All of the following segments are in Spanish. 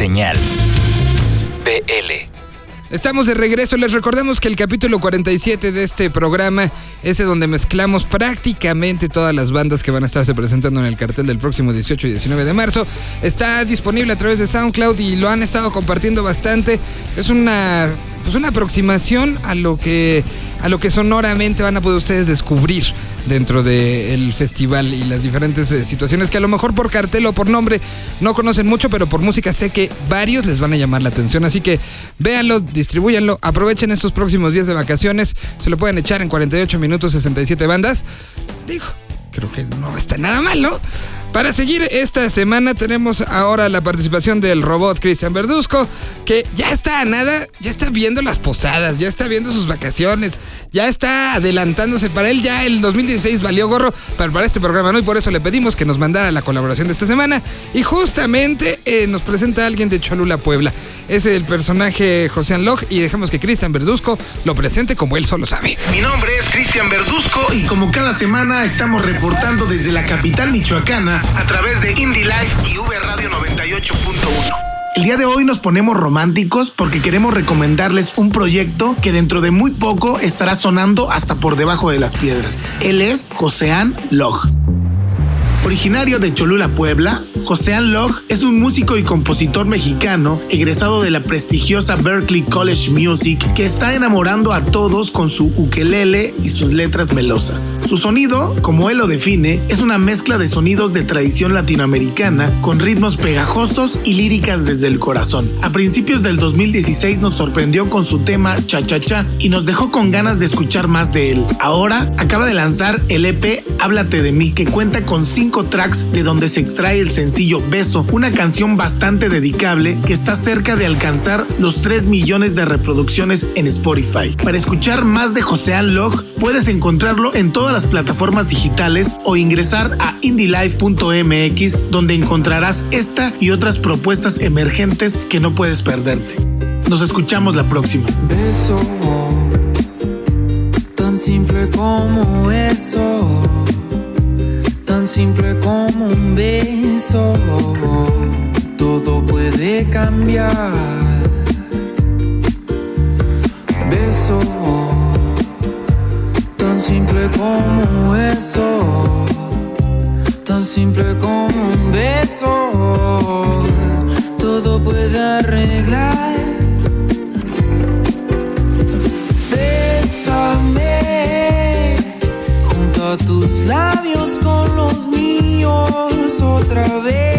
Señal. BL. Estamos de regreso. Les recordamos que el capítulo 47 de este programa es donde mezclamos prácticamente todas las bandas que van a estarse presentando en el cartel del próximo 18 y 19 de marzo. Está disponible a través de SoundCloud y lo han estado compartiendo bastante. Es una pues una aproximación a lo que a lo que sonoramente van a poder ustedes descubrir dentro del festival y las diferentes eh, situaciones que a lo mejor por cartel o por nombre no conocen mucho, pero por música sé que varios les van a llamar la atención. Así que véanlo, distribuyanlo, aprovechen estos próximos días de vacaciones, se lo pueden echar en 48 minutos 67 bandas. Digo, creo que no está nada mal, ¿no? Para seguir esta semana tenemos ahora la participación del robot Cristian Verduzco, que ya está a nada, ya está viendo las posadas, ya está viendo sus vacaciones, ya está adelantándose. Para él ya el 2016 valió gorro, para este programa no, y por eso le pedimos que nos mandara la colaboración de esta semana. Y justamente eh, nos presenta a alguien de Cholula, Puebla. Es el personaje José Log y dejamos que Cristian Verduzco lo presente como él solo sabe. Mi nombre es Cristian Verduzco y como cada semana estamos reportando desde la capital michoacana a través de Indie Life y V Radio 98.1. El día de hoy nos ponemos románticos porque queremos recomendarles un proyecto que dentro de muy poco estará sonando hasta por debajo de las piedras. Él es Josean Log. Originario de Cholula, Puebla, Josean Log es un músico y compositor mexicano egresado de la prestigiosa Berklee College Music que está enamorando a todos con su ukelele y sus letras melosas. Su sonido, como él lo define, es una mezcla de sonidos de tradición latinoamericana con ritmos pegajosos y líricas desde el corazón. A principios del 2016 nos sorprendió con su tema Cha Cha Cha y nos dejó con ganas de escuchar más de él. Ahora acaba de lanzar el EP Háblate de mí que cuenta con cinco tracks de donde se extrae el sencillo Beso, una canción bastante dedicable que está cerca de alcanzar los 3 millones de reproducciones en Spotify. Para escuchar más de José Log, puedes encontrarlo en todas las plataformas digitales o ingresar a indylife.mx donde encontrarás esta y otras propuestas emergentes que no puedes perderte. Nos escuchamos la próxima. Beso, tan simple como eso simple como un beso, todo puede cambiar. Beso, tan simple como eso, tan simple como un beso, todo puede arreglar. Bésame junto a tus labios otra vez.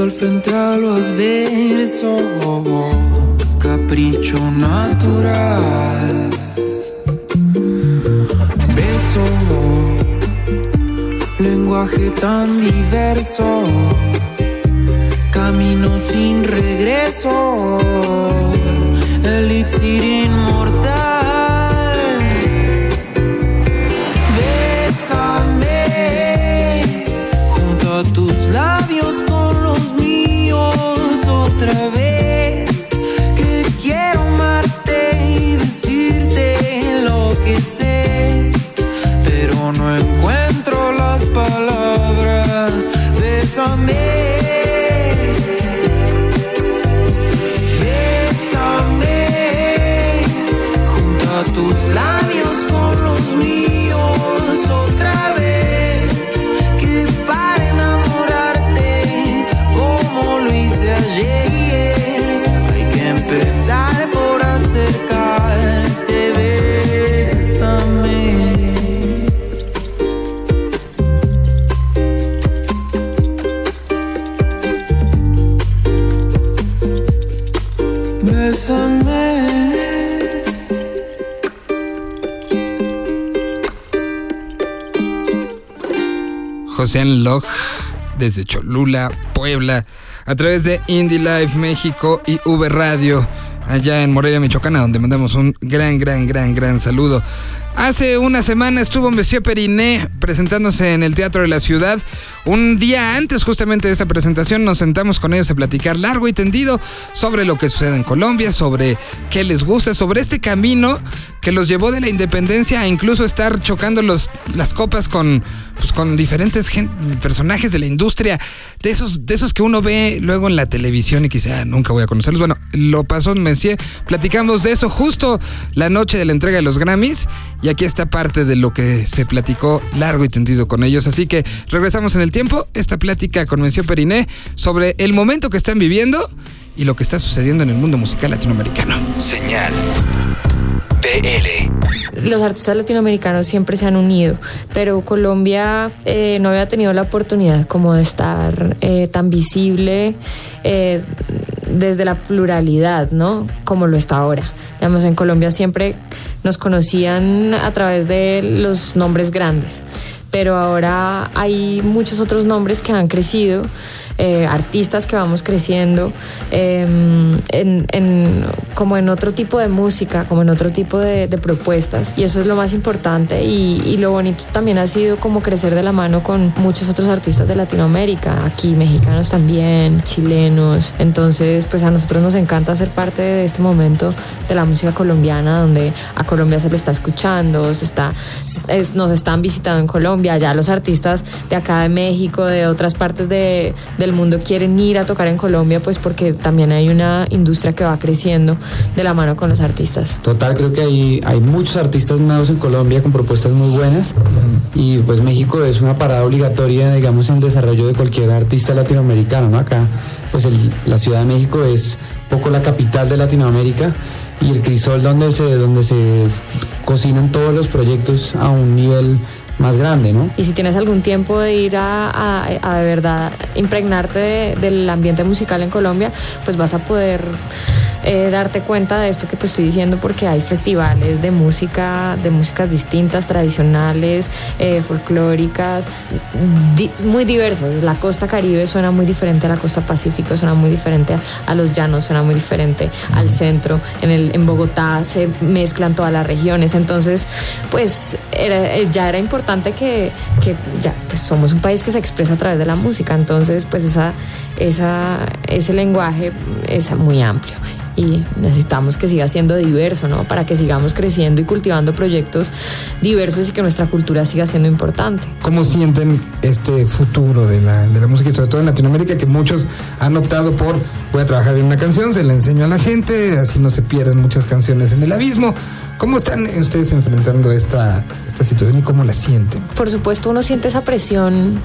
Ritual frente a los versos, capricho natural. Beso, lenguaje tan diverso, camino sin regreso, elixir inmortal. José Log desde Cholula, Puebla, a través de Indie Life México y V Radio allá en Morelia, Michoacán, donde mandamos un gran, gran, gran, gran saludo. Hace una semana estuvo Monsieur Periné presentándose en el Teatro de la Ciudad. Un día antes justamente de esa presentación nos sentamos con ellos a platicar largo y tendido sobre lo que sucede en Colombia, sobre qué les gusta, sobre este camino que los llevó de la independencia a incluso estar chocando los, las copas con, pues, diferentes personajes de la industria, de esos, de esos que uno ve luego en la televisión y quizá nunca voy a conocerlos. Bueno, lo pasó en Messier, platicamos de eso justo la noche de la entrega de los Grammys y aquí está parte de lo que se platicó largo y tendido con ellos. Así que regresamos en el tiempo, esta plática con Monsieur Periné sobre el momento que están viviendo y lo que está sucediendo en el mundo musical latinoamericano. Señal. BL. los artistas latinoamericanos siempre se han unido, pero Colombia eh, no había tenido la oportunidad como de estar eh, tan visible eh, desde la pluralidad, ¿no? Como lo está ahora. Digamos, en Colombia siempre nos conocían a través de los nombres grandes, pero ahora hay muchos otros nombres que han crecido. Eh, artistas que vamos creciendo eh, en, en- como en otro tipo de música, como en otro tipo de, de propuestas. Y eso es lo más importante. Y, y lo bonito también ha sido como crecer de la mano con muchos otros artistas de Latinoamérica, aquí mexicanos también, chilenos, entonces pues a nosotros nos encanta ser parte de este momento de la música colombiana donde a Colombia se le está escuchando, se está, es- nos están visitando en Colombia, ya los artistas de acá de México, de otras partes de- del mundo quieren ir a tocar en Colombia, pues porque también hay una industria que va creciendo de la mano con los artistas. Total, creo que hay, hay muchos artistas nuevos en Colombia con propuestas muy buenas y pues México es una parada obligatoria, digamos, en el desarrollo de cualquier artista latinoamericano, ¿no? Acá, pues el- la Ciudad de México es poco la capital de Latinoamérica y el crisol donde se, donde se cocinan todos los proyectos a un nivel más grande, ¿no? Y si tienes algún tiempo de ir a, a- de verdad impregnarte de- del ambiente musical en Colombia, pues vas a poder eh, darte cuenta de esto que te estoy diciendo porque hay festivales de música, de músicas distintas, tradicionales, eh, folclóricas, di- muy diversas. La costa caribe suena muy diferente a la costa pacífico, suena muy diferente a, a los llanos, suena muy diferente al centro. En, el, en Bogotá se mezclan todas las regiones. Entonces, pues era- eh, ya era importante que, que ya pues somos un país que se expresa a través de la música. Entonces, pues esa, esa, ese lenguaje es muy amplio y necesitamos que siga siendo diverso, ¿no? Para que sigamos creciendo y cultivando proyectos diversos y que nuestra cultura siga siendo importante. ¿Cómo sienten este futuro de la, de la música y sobre todo en Latinoamérica que muchos han optado por voy a trabajar en una canción, se la enseño a la gente, así no se pierden muchas canciones en el abismo? ¿Cómo están ustedes enfrentando esta, esta situación y cómo la sienten? Por supuesto, uno siente esa presión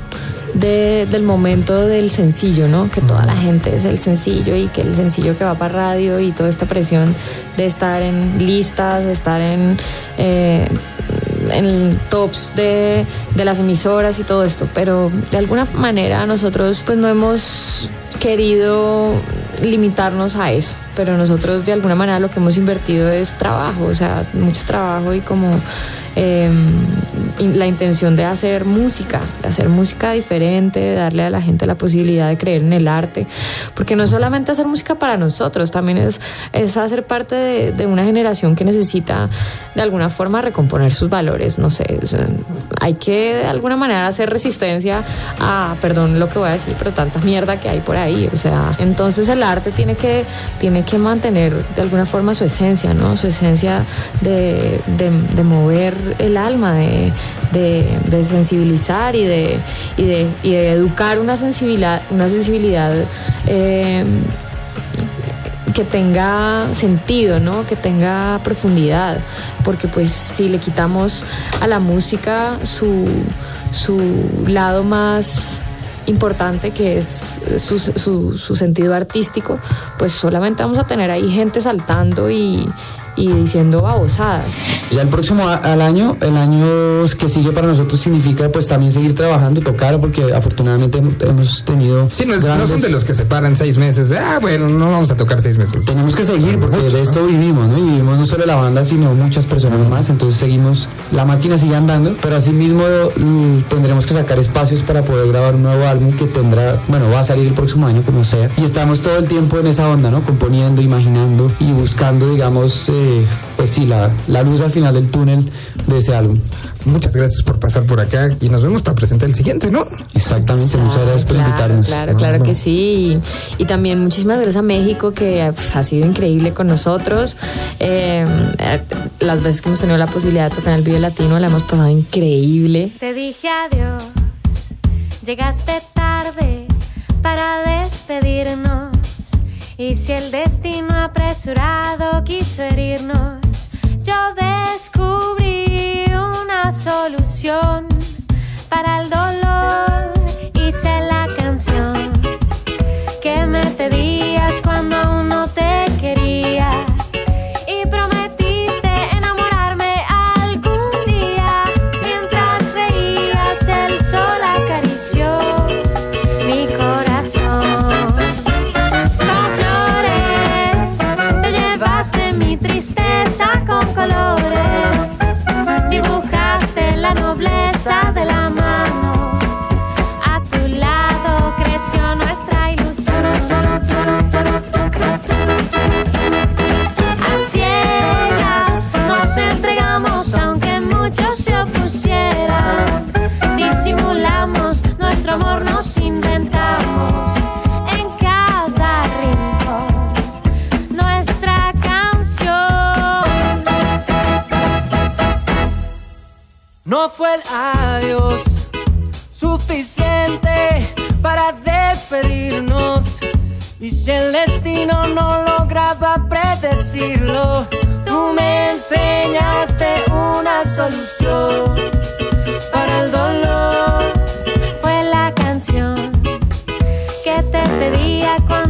de- del momento del sencillo, ¿no? Que toda la gente es el sencillo y que el sencillo que va para radio y toda esta presión de estar en listas, de estar en, eh, en tops de, de las emisoras y todo esto. Pero de alguna manera nosotros pues no hemos querido limitarnos a eso, pero nosotros de alguna manera lo que hemos invertido es trabajo, o sea, mucho trabajo y como eh, la intención de hacer música, de hacer música diferente, de darle a la gente la posibilidad de creer en el arte, porque no es solamente hacer música para nosotros, también es, hacer parte de, una generación que necesita de alguna forma recomponer sus valores, no sé, hay que de alguna manera hacer resistencia a, perdón lo que voy a decir, pero tanta mierda que hay por ahí, o sea, entonces el arte tiene que, tiene que mantener de alguna forma su esencia, ¿no? Su esencia de mover el alma, de, de- sensibilizar y de, y de, y educar una sensibilidad, una sensibilidad eh, que tenga sentido, ¿no? Que tenga profundidad, porque pues si le quitamos a la música su, su lado más importante que es su, su- su sentido artístico, pues solamente vamos a tener ahí gente saltando y, y diciendo babosadas. Ya el próximo a- al año, el año que sigue para nosotros significa pues también seguir trabajando, tocar, porque afortunadamente hemos- tenido... Sí, no, es- no grandes- son de los que se paran seis meses. Ah, bueno, no vamos a tocar seis meses. Tenemos que seguir porque de esto vivimos, ¿no? Y vivimos no solo la banda, sino muchas personas más. Entonces seguimos, la máquina sigue andando, pero asimismo tendremos que sacar espacios para poder grabar un nuevo álbum que tendrá, bueno, va a salir el próximo año como sea. Y estamos todo el tiempo en esa onda, ¿no? Componiendo, imaginando y buscando, digamos, eh, pues sí, la, la luz al final del túnel de ese álbum. Muchas gracias por pasar por acá y nos vemos para presentar el siguiente, ¿no? Exactamente, muchas gracias por claro, invitarnos. Claro, No, claro no. que sí. Y, y también muchísimas gracias a México, que pues, ha sido increíble con nosotros. Eh, las veces que hemos tenido la posibilidad de tocar en el Vive Latino, la hemos pasado increíble. Te dije adiós, llegaste tarde para despedirnos. Y si el destino apresurado quiso herirnos, yo descubrí una solución para el dolor. Hice la nos inventamos en cada rincón nuestra canción. No fue el adiós suficiente para despedirnos. Y si el destino no lograba predecirlo, tú me enseñaste una solución para el dolor. Te pedía cuando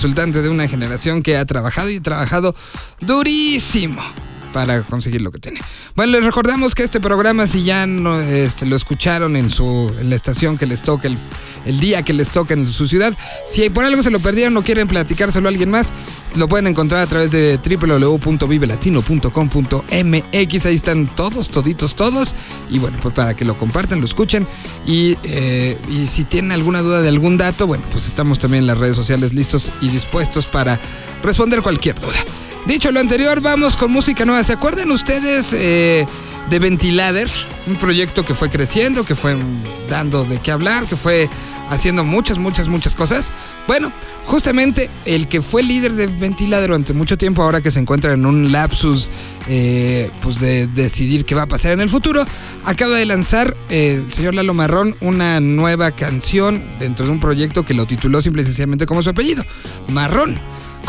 Resultante de una generación que ha trabajado y trabajado durísimo para conseguir lo que tiene. Bueno, les recordamos que este programa, si ya no, este, lo escucharon en, su, en la estación que les toque, el, el día que les toque en su ciudad, si por algo se lo perdieron o quieren platicárselo a alguien más, lo pueden encontrar a través de www.vivelatino.com.mx. Ahí están todos, toditos, todos. Y bueno, pues para que lo compartan, lo escuchen. Y, eh, y si tienen alguna duda de algún dato, bueno, pues estamos también en las redes sociales listos y dispuestos para responder cualquier duda. Dicho lo anterior, vamos con música nueva. ¿Se acuerdan ustedes eh, de Ventilader? Un proyecto que fue creciendo, que fue dando de qué hablar, que fue haciendo muchas, muchas, muchas cosas. Bueno, justamente el que fue líder de Ventilader durante mucho tiempo, ahora que se encuentra en un lapsus eh, pues de decidir qué va a pasar en el futuro, acaba de lanzar eh, el señor Lalo Marrón una nueva canción dentro de un proyecto que lo tituló simple y sencillamente como su apellido, Marrón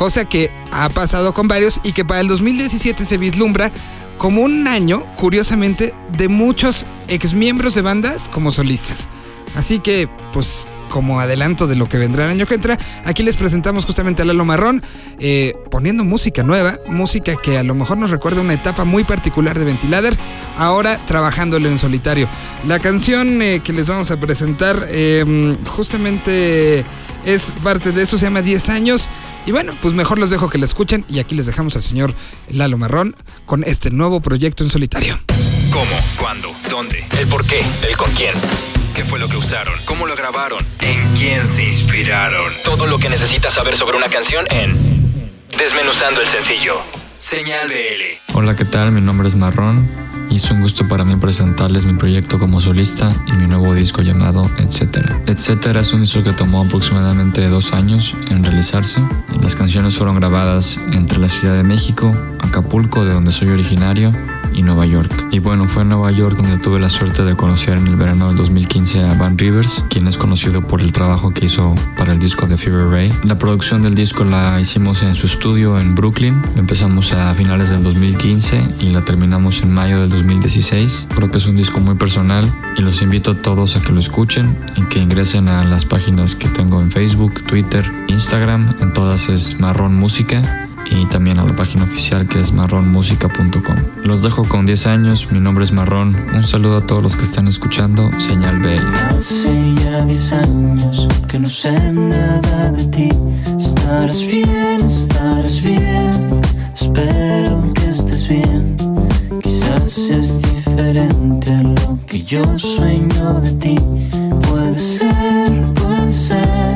cosa que ha pasado con varios y que para el 2017 se vislumbra como un año, curiosamente, de muchos exmiembros de bandas como solistas. Así que, pues, como adelanto de lo que vendrá el año que entra, aquí les presentamos justamente a Lalo Marrón, eh, poniendo música nueva, música que a lo mejor nos recuerda una etapa muy particular de Ventilader, ahora trabajándolo en solitario. La canción eh, que les vamos a presentar eh, justamente es parte de eso, se llama 10 años. Y bueno, pues mejor los dejo que la escuchen y aquí les dejamos al señor Lalo Marrón con este nuevo proyecto en solitario. ¿Cómo? ¿Cuándo? ¿Dónde? ¿El por qué? ¿El con quién? ¿Qué fue lo que usaron? ¿Cómo lo grabaron? ¿En quién se inspiraron? Todo lo que necesitas saber sobre una canción en Desmenuzando el sencillo. Señal BL. Hola, ¿qué tal? Mi nombre es Marrón y es un gusto para mí presentarles mi proyecto como solista y mi nuevo disco llamado Etcétera. Etcétera es un disco que tomó aproximadamente dos años en realizarse. Las canciones fueron grabadas entre la Ciudad de México, Acapulco, de donde soy originario, y Nueva York. Y bueno, fue en Nueva York donde tuve la suerte de conocer en el verano del 2015 a Van Rivers, quien es conocido por el trabajo que hizo para el disco de Fever Ray. La producción del disco la hicimos en su estudio en Brooklyn. Lo empezamos a finales del 2015 y la terminamos en mayo del 2016. Creo que es un disco muy personal y los invito a todos a que lo escuchen y que ingresen a las páginas que tengo en Facebook, Twitter, Instagram. En todas es Marrón Música y también a la página oficial que es marronmusica.com. Los dejo con 10 años, mi nombre es Marrón. Un saludo a todos los que están escuchando Señal BL. Hace ya 10 años que no sé nada de ti. Estarás bien, estarás bien. Espero que estés bien. Quizás seas diferente lo que yo sueño de ti. Puede ser, puede ser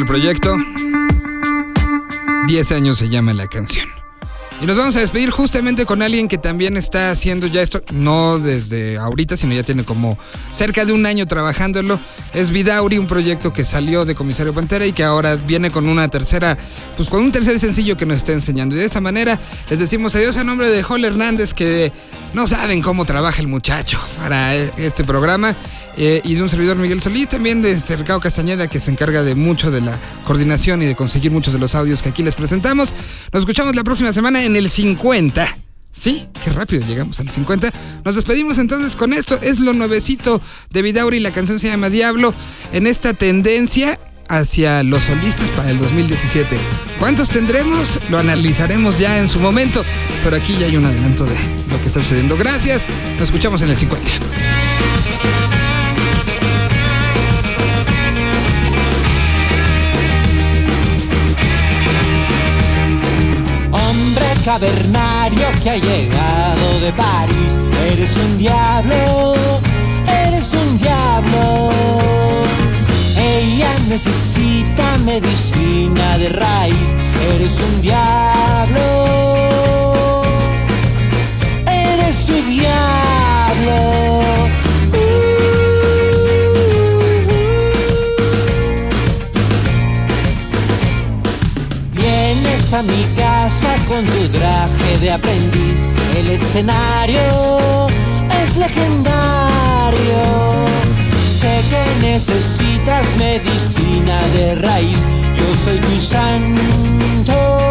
el proyecto. 10 años se llama la canción. Y nos vamos a despedir justamente con alguien que también está haciendo ya esto, no desde ahorita, sino ya tiene como cerca de un año trabajándolo. Es Vidauri, un proyecto que salió de Comisario Pantera y que ahora viene con una tercera, pues con un tercer sencillo que nos está enseñando. Y de esa manera les decimos adiós a nombre de Joel Hernández, que no saben cómo trabaja el muchacho para e- este programa. eh, y de un servidor Miguel Solís, también de este Ricardo Castañeda, que se encarga de mucho de la coordinación y de conseguir muchos de los audios que aquí les presentamos. Nos escuchamos la próxima semana en el 50. Sí, qué rápido llegamos al 50. Nos despedimos entonces con esto. Es lo nuevecito de Vidauri. La canción se llama Diablo. En esta tendencia hacia los solistas para el 2017. ¿Cuántos tendremos? Lo analizaremos ya en su momento. Pero aquí ya hay un adelanto de lo que está sucediendo. Gracias. Nos escuchamos en el 50. Cavernario que ha llegado de París, eres un diablo, eres un diablo. Ella necesita medicina de raíz, eres un diablo, eres su diablo. A mi casa con tu traje de aprendiz. El escenario es legendario. Sé que necesitas medicina de raíz. Yo soy tu santo.